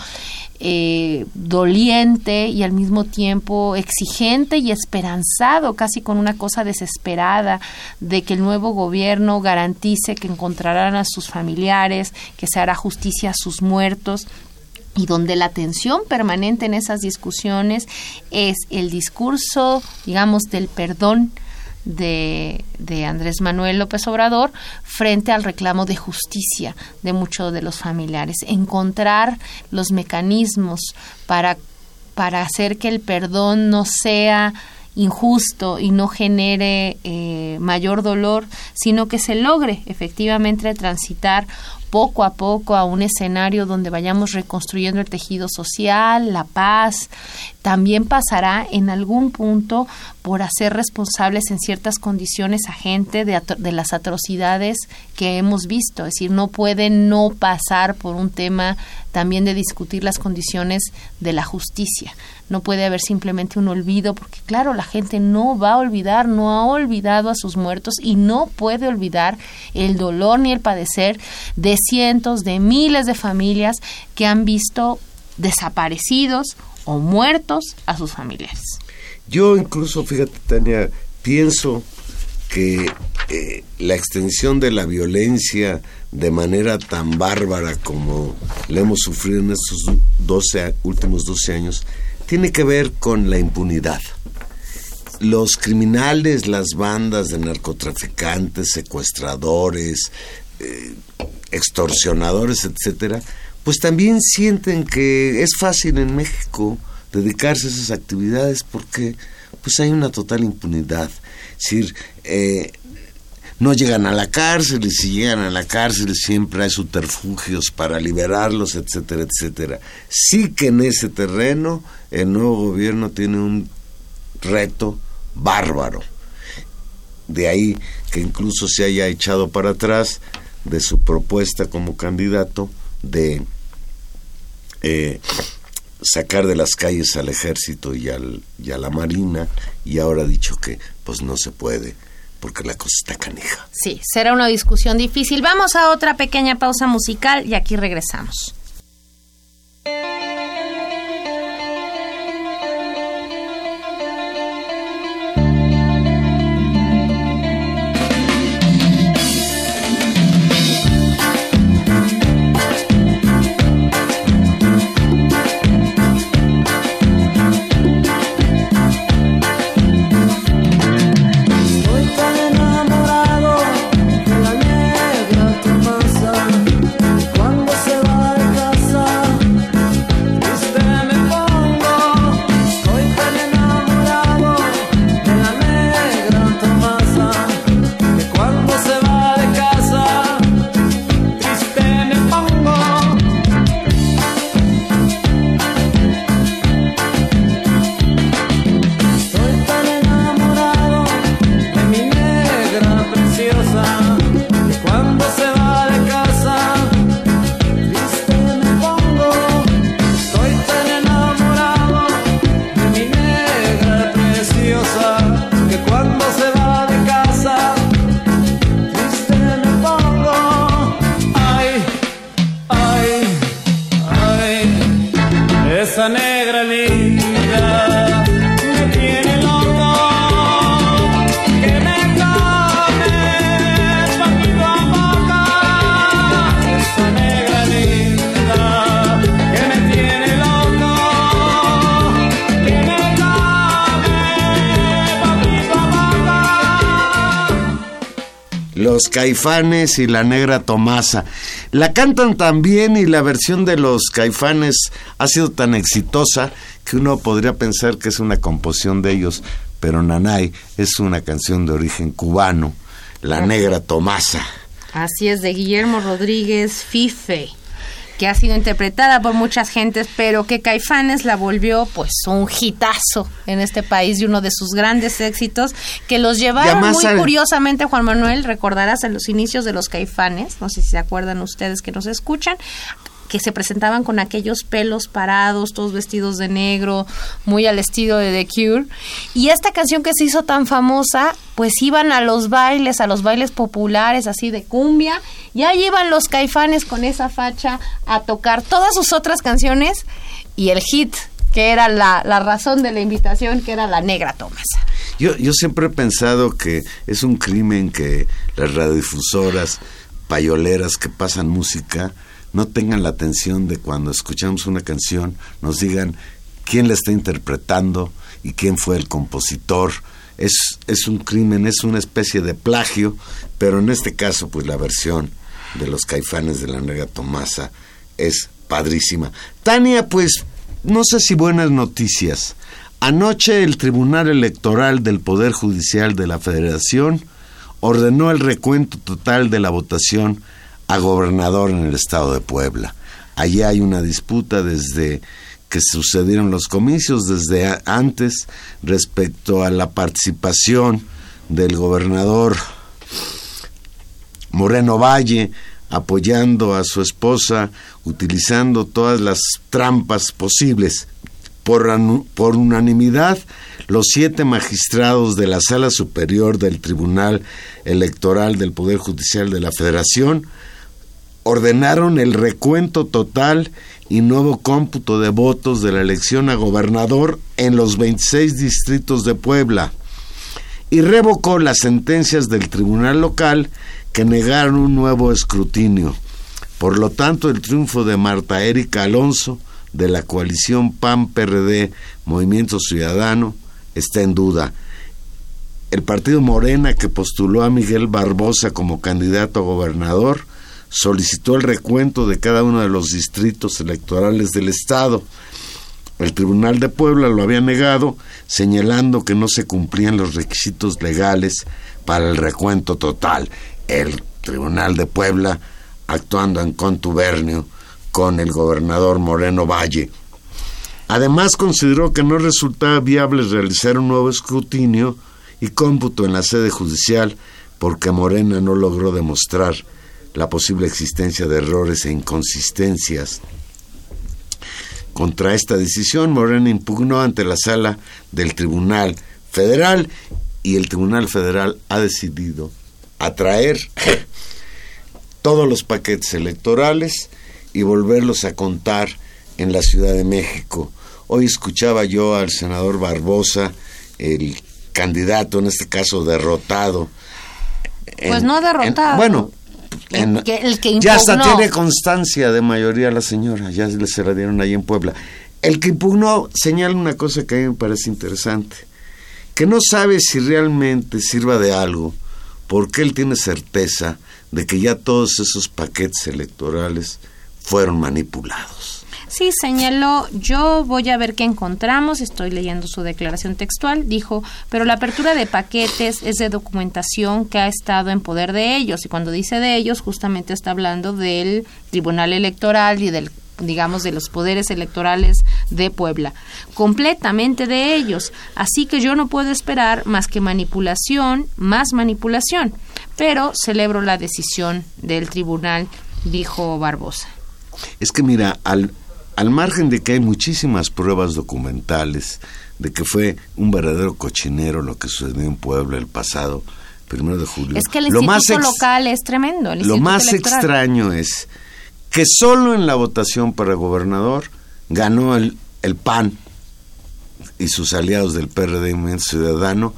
eh, doliente y al mismo tiempo exigente y esperanzado, casi con una cosa desesperada de que el nuevo gobierno garantice que encontrarán a sus familiares, que se hará justicia a sus muertos y donde la tensión permanente en esas discusiones es el discurso, digamos, del perdón, de, de, Andrés Manuel López Obrador frente al reclamo de justicia de muchos de los familiares. Encontrar los mecanismos para, para hacer que el perdón no sea injusto y no genere eh, mayor dolor, sino que se logre efectivamente transitar poco a poco a un escenario donde vayamos reconstruyendo el tejido social, la paz. También pasará en algún punto por hacer responsables en ciertas condiciones a gente de, de las atrocidades que hemos visto. Es decir, no puede no pasar por un tema también de discutir las condiciones de la justicia. No puede haber simplemente un olvido, porque claro, la gente no va a olvidar, no ha olvidado a sus muertos y no puede olvidar el dolor ni el padecer de cientos, de miles de familias que han visto desaparecidos o muertos a sus familiares. Yo incluso, fíjate, Tania, pienso que eh, la extensión de la violencia de manera tan bárbara como la hemos sufrido en estos 12, últimos 12 años, tiene que ver con la impunidad. Los criminales, las bandas de narcotraficantes, secuestradores, eh, extorsionadores, etcétera, pues también sienten que es fácil en México dedicarse a esas actividades porque pues hay una total impunidad. Es decir, eh, no llegan a la cárcel y si llegan a la cárcel siempre hay subterfugios para liberarlos, etcétera, etcétera. Sí que en ese terreno el nuevo gobierno tiene un reto bárbaro. De ahí que incluso se haya echado para atrás de su propuesta como candidato de eh, sacar de las calles al ejército y, al, y a la marina y ahora ha dicho que pues no se puede porque la cosa está canija. Sí, será una discusión difícil. Vamos a otra pequeña pausa musical y aquí regresamos. Los Caifanes y la Negra Tomasa. La cantan tan bien y la versión de los Caifanes ha sido tan exitosa que uno podría pensar que es una composición de ellos, pero Nanay es una canción de origen cubano, La Negra Tomasa. Así es, de Guillermo Rodríguez Fife que ha sido interpretada por muchas gentes, pero que Caifanes la volvió pues un hitazo en este país y uno de sus grandes éxitos que los llevaron muy curiosamente, Juan Manuel, recordarás en los inicios de los Caifanes, no sé si se acuerdan ustedes que nos escuchan, que se presentaban con aquellos pelos parados, todos vestidos de negro, muy al estilo de The Cure. Y esta canción que se hizo tan famosa, pues iban a los bailes, a los bailes populares, así de cumbia, y ahí iban los caifanes con esa facha a tocar todas sus otras canciones y el hit, que era la, la razón de la invitación, que era la negra Tomasa. Yo, yo siempre he pensado que es un crimen que las radiodifusoras payoleras que pasan música no tengan la atención de cuando escuchamos una canción, nos digan quién la está interpretando y quién fue el compositor. Es, es un crimen, es una especie de plagio, pero en este caso, pues la versión de los caifanes de la negra Tomasa es padrísima. Tania, pues, no sé si buenas noticias. Anoche el Tribunal Electoral del Poder Judicial de la Federación ordenó el recuento total de la votación a gobernador en el estado de Puebla. Allí hay una disputa desde que sucedieron los comicios, desde antes, respecto a la participación del gobernador Moreno Valle apoyando a su esposa, utilizando todas las trampas posibles. Por, por unanimidad, los siete magistrados de la Sala Superior del Tribunal Electoral del Poder Judicial de la Federación ordenaron el recuento total y nuevo cómputo de votos de la elección a gobernador en los 26 distritos de Puebla y revocó las sentencias del tribunal local que negaron un nuevo escrutinio. Por lo tanto, el triunfo de Marta Erika Alonso de la coalición PAN-PRD Movimiento Ciudadano está en duda. El partido Morena, que postuló a Miguel Barbosa como candidato a gobernador, solicitó el recuento de cada uno de los distritos electorales del Estado. El Tribunal de Puebla lo había negado, señalando que no se cumplían los requisitos legales para el recuento total. El Tribunal de Puebla actuando en contubernio con el gobernador Moreno Valle. Además consideró que no resultaba viable realizar un nuevo escrutinio y cómputo en la sede judicial porque Morena no logró demostrar la posible existencia de errores e inconsistencias. Contra esta decisión, Morena impugnó ante la sala del Tribunal Federal y el Tribunal Federal ha decidido atraer todos los paquetes electorales y volverlos a contar en la Ciudad de México. Hoy escuchaba yo al senador Barbosa, el candidato, en este caso derrotado. pues no derrotado. bueno, el que, el que ya hasta tiene constancia de mayoría la señora, ya se la dieron ahí en Puebla. El que impugnó señala una cosa que a mí me parece interesante, que no sabe si realmente sirva de algo, porque él tiene certeza de que ya todos esos paquetes electorales fueron manipulados. Sí, señaló, yo voy a ver qué encontramos, estoy leyendo su declaración textual, dijo, pero la apertura de paquetes es de documentación que ha estado en poder de ellos, y cuando dice de ellos, justamente está hablando del Tribunal Electoral y del digamos, de los poderes electorales de Puebla, completamente de ellos. Así que yo no puedo esperar más que manipulación, más manipulación. Pero celebro la decisión del tribunal, dijo Barbosa. Es que mira, al, al margen de que hay muchísimas pruebas documentales de que fue un verdadero cochinero lo que sucedió en Puebla el pasado primero de julio. Es que el instituto local es tremendo. lo más extraño es que solo en la votación para gobernador ganó el, el PAN y sus aliados del PRD y Ciudadano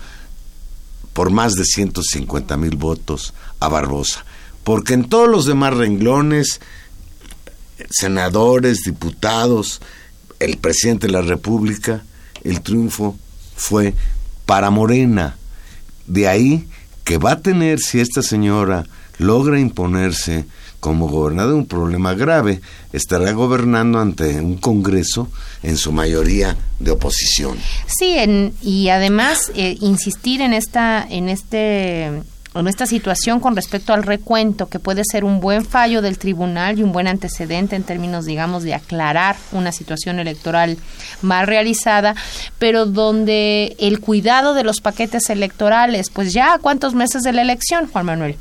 por más de 150 mil votos a Barbosa. Porque en todos los demás renglones senadores, diputados, el presidente de la República, el triunfo fue para Morena. De ahí que va a tener, si esta señora logra imponerse como gobernador, un problema grave. Estará gobernando ante un Congreso en su mayoría de oposición. Sí, en, y además eh, insistir en esta, en este en esta situación con respecto al recuento, que puede ser un buen fallo del tribunal y un buen antecedente en términos, digamos, de aclarar una situación electoral mal realizada, pero donde el cuidado de los paquetes electorales, pues ya a cuántos meses de la elección, Juan Manuel.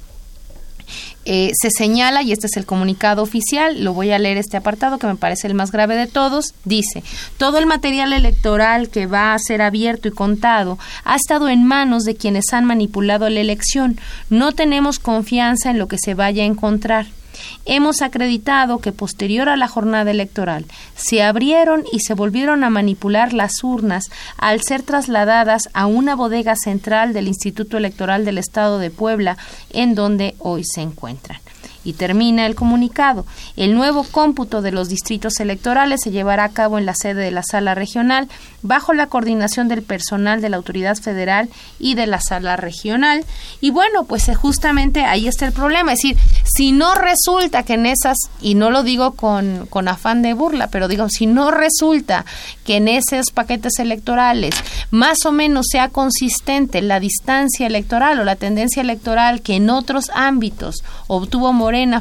Eh, se señala, y este es el comunicado oficial, lo voy a leer este apartado que me parece el más grave de todos, dice, todo el material electoral que va a ser abierto y contado ha estado en manos de quienes han manipulado la elección. No tenemos confianza en lo que se vaya a encontrar. Hemos acreditado que posterior a la jornada electoral se abrieron y se volvieron a manipular las urnas al ser trasladadas a una bodega central del Instituto Electoral del Estado de Puebla, en donde hoy se encuentran. Y termina el comunicado. El nuevo cómputo de los distritos electorales se llevará a cabo en la sede de la sala regional bajo la coordinación del personal de la autoridad federal y de la sala regional. Y bueno, pues eh, justamente ahí está el problema. Es decir, si no resulta que en esas, y no lo digo con, con afán de burla, pero digo, si no resulta que en esos paquetes electorales más o menos sea consistente la distancia electoral o la tendencia electoral que en otros ámbitos obtuvo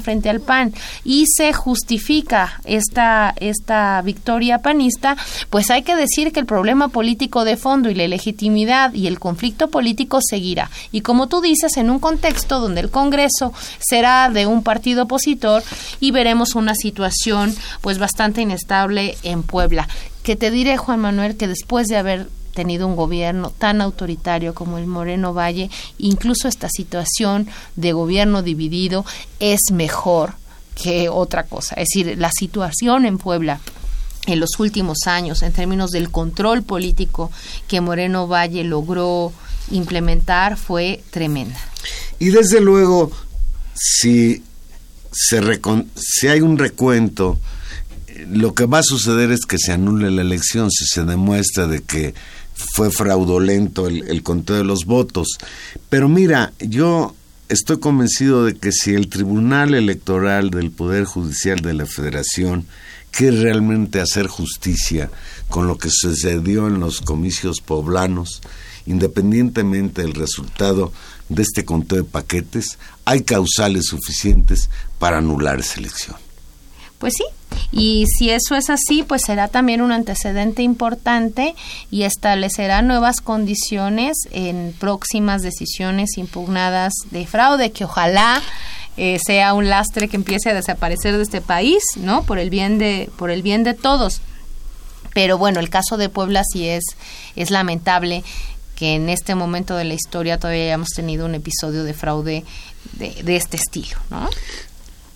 Frente al PAN y se justifica esta, esta victoria panista, pues hay que decir que el problema político de fondo y la legitimidad y el conflicto político seguirá. Y como tú dices, en un contexto donde el Congreso será de un partido opositor y veremos una situación pues bastante inestable en Puebla. Que te diré, Juan Manuel, que después de haber tenido un gobierno tan autoritario como el Moreno Valle, incluso esta situación de gobierno dividido es mejor que otra cosa. Es decir, la situación en Puebla en los últimos años en términos del control político que Moreno Valle logró implementar fue tremenda. Y desde luego, si, se si hay un recuento, lo que va a suceder es que se anule la elección si se demuestra de que fue fraudulento el, el conteo de los votos. Pero mira, yo estoy convencido de que si el Tribunal Electoral del Poder Judicial de la Federación que realmente hacer justicia con lo que sucedió en los comicios poblanos, independientemente del resultado de este conteo de paquetes, hay causales suficientes para anular esa elección. Pues sí, y si eso es así, pues será también un antecedente importante y establecerá nuevas condiciones en próximas decisiones impugnadas de fraude que ojalá eh, sea un lastre que empiece a desaparecer de este país, ¿no? Por el bien de, por el bien de todos. Pero bueno, el caso de Puebla sí es, es lamentable que en este momento de la historia todavía hayamos tenido un episodio de fraude de, de este estilo, ¿no?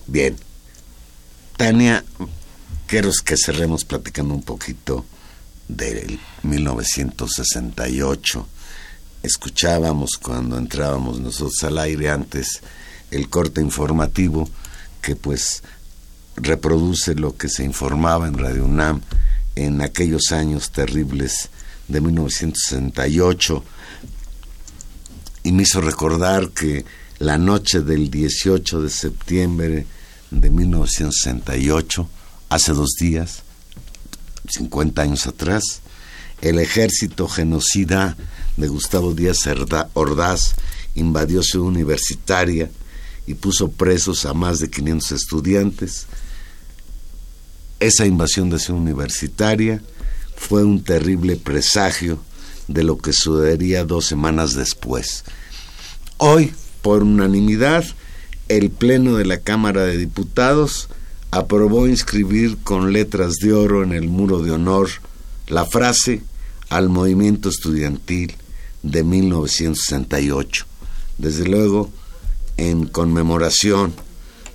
Bien. Tania, quiero que cerremos platicando un poquito del 1968. Escuchábamos cuando entrábamos nosotros al aire antes el corte informativo que pues reproduce lo que se informaba en Radio UNAM en aquellos años terribles de 1968 y me hizo recordar que la noche del 18 de septiembre de 1968, hace dos días, 50 años atrás, el ejército genocida de Gustavo Díaz Ordaz invadió su universitaria y puso presos a más de 500 estudiantes. Esa invasión de su universitaria fue un terrible presagio de lo que sucedería dos semanas después. Hoy, por unanimidad, el Pleno de la Cámara de Diputados aprobó inscribir con letras de oro en el muro de honor la frase al movimiento estudiantil de 1968. Desde luego, en conmemoración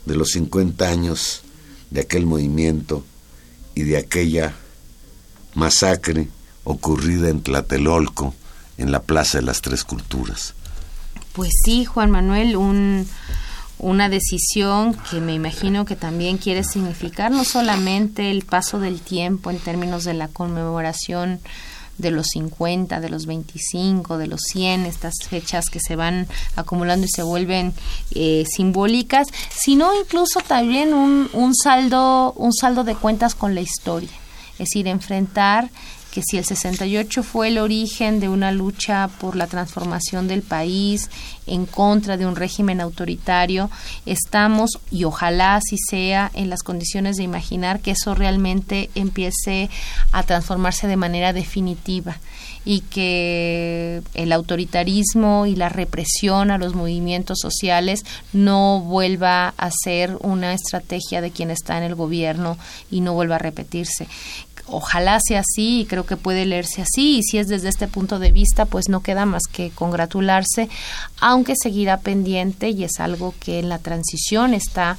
de los 50 años de aquel movimiento y de aquella masacre ocurrida en Tlatelolco, en la Plaza de las Tres Culturas. Pues sí, Juan Manuel, un, una decisión que me imagino que también quiere significar no solamente el paso del tiempo en términos de la conmemoración de los 50, de los 25, de los 100, estas fechas que se van acumulando y se vuelven eh, simbólicas, sino incluso también un, un, saldo, un saldo de cuentas con la historia. Es decir, enfrentar que si el 68 fue el origen de una lucha por la transformación del país en contra de un régimen autoritario, estamos, y ojalá así sea, en las condiciones de imaginar que eso realmente empiece a transformarse de manera definitiva y que el autoritarismo y la represión a los movimientos sociales no vuelva a ser una estrategia de quien está en el gobierno y no vuelva a repetirse ojalá sea así y creo que puede leerse así y si es desde este punto de vista pues no queda más que congratularse aunque seguirá pendiente y es algo que en la transición está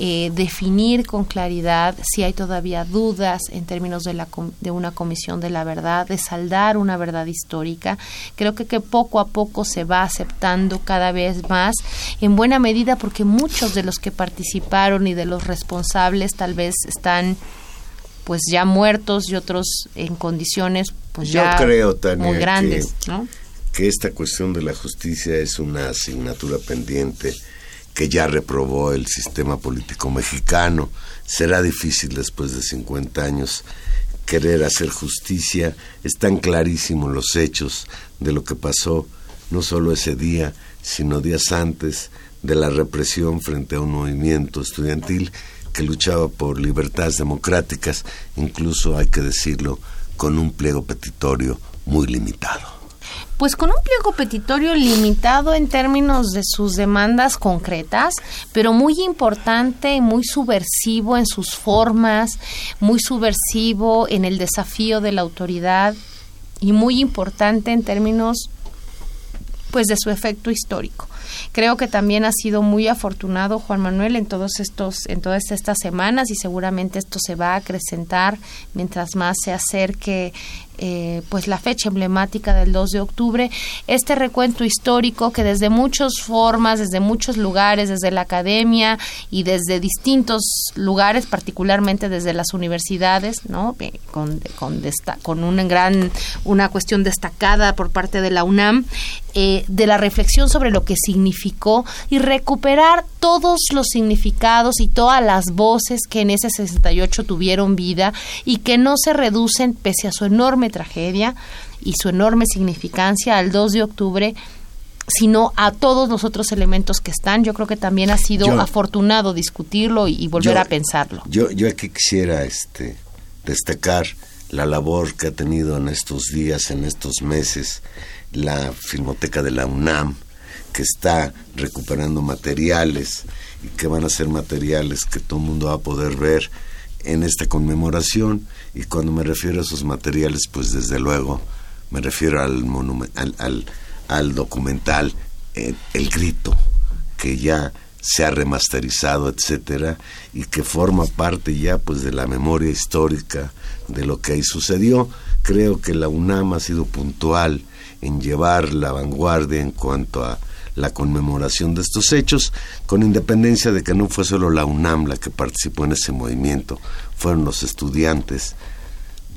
eh, definir con claridad si hay todavía dudas en términos de, la, de una comisión de la verdad, de saldar una verdad histórica. Creo que, que poco a poco se va aceptando cada vez más, en buena medida porque muchos de los que participaron y de los responsables tal vez están pues ya muertos y otros en condiciones pues Yo ya creo, Tania, muy grandes, que, ¿no? que esta cuestión de la justicia es una asignatura pendiente que ya reprobó el sistema político mexicano. Será difícil después de 50 años querer hacer justicia. Están clarísimos los hechos de lo que pasó, no solo ese día, sino días antes de la represión frente a un movimiento estudiantil que luchaba por libertades democráticas, incluso hay que decirlo, con un pliego petitorio muy limitado. Pues con un pliego petitorio limitado en términos de sus demandas concretas, pero muy importante, muy subversivo en sus formas, muy subversivo en el desafío de la autoridad y muy importante en términos pues de su efecto histórico. Creo que también ha sido muy afortunado Juan Manuel en todos estos en todas estas semanas y seguramente esto se va a acrecentar mientras más se acerque eh, pues la fecha emblemática del 2 de octubre, este recuento histórico que desde muchas formas, desde muchos lugares, desde la academia y desde distintos lugares, particularmente desde las universidades, ¿no? Eh, con, con, con una gran, una cuestión destacada por parte de la UNAM, eh, de la reflexión sobre lo que significó y recuperar todos los significados y todas las voces que en ese 68 tuvieron vida y que no se reducen pese a su enorme tragedia y su enorme significancia al 2 de octubre sino a todos los otros elementos que están. Yo creo que también ha sido Yo- afortunado discutirlo y, y volver Yo- a pensarlo. Yo, yo aquí quisiera este, destacar la labor que ha tenido en estos días, en estos meses, la Filmoteca de la UNAM, que está recuperando materiales y que van a ser materiales que todo el mundo va a poder ver en esta conmemoración. Y cuando me refiero a esos materiales, pues desde luego me refiero al, al, al, al documental eh, El Grito, que ya se ha remasterizado, etcétera, y que forma parte ya pues de la memoria histórica de lo que ahí sucedió. Creo que la UNAM ha sido puntual en llevar la vanguardia en cuanto a la conmemoración de estos hechos, con independencia de que no fue solo la UNAM la que participó en ese movimiento, fueron los estudiantes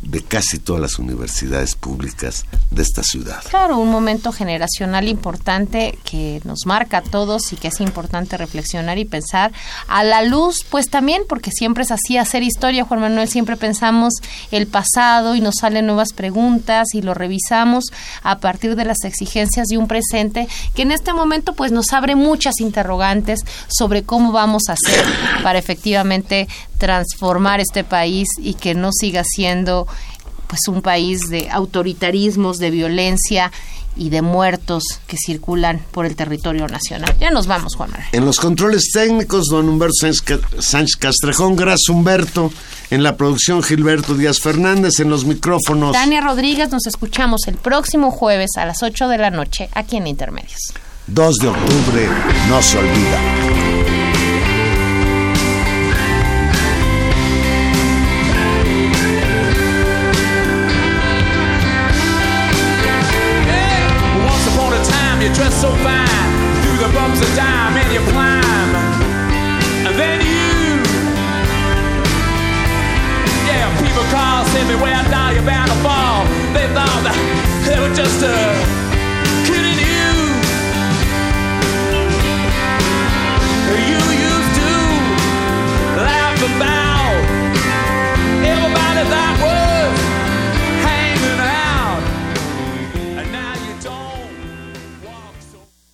de casi todas las universidades públicas de esta ciudad. Claro, un momento generacional importante que nos marca a todos y que es importante reflexionar y pensar a la luz, pues también, porque siempre es así hacer historia, Juan Manuel, siempre pensamos el pasado y nos salen nuevas preguntas y lo revisamos a partir de las exigencias de un presente que en este momento pues nos abre muchas interrogantes sobre cómo vamos a hacer para efectivamente transformar este país y que no siga siendo pues un país de autoritarismos, de violencia y de muertos que circulan por el territorio nacional. Ya nos vamos, Juan Manuel. En los controles técnicos, don Humberto Sánchez Ca- Sánchez Castrejón, gracias Humberto. En la producción, Gilberto Díaz Fernández. En los micrófonos, Tania Rodríguez, nos escuchamos el próximo jueves a las 8 de la noche aquí en Intermedios. 2 de octubre, no se olvida.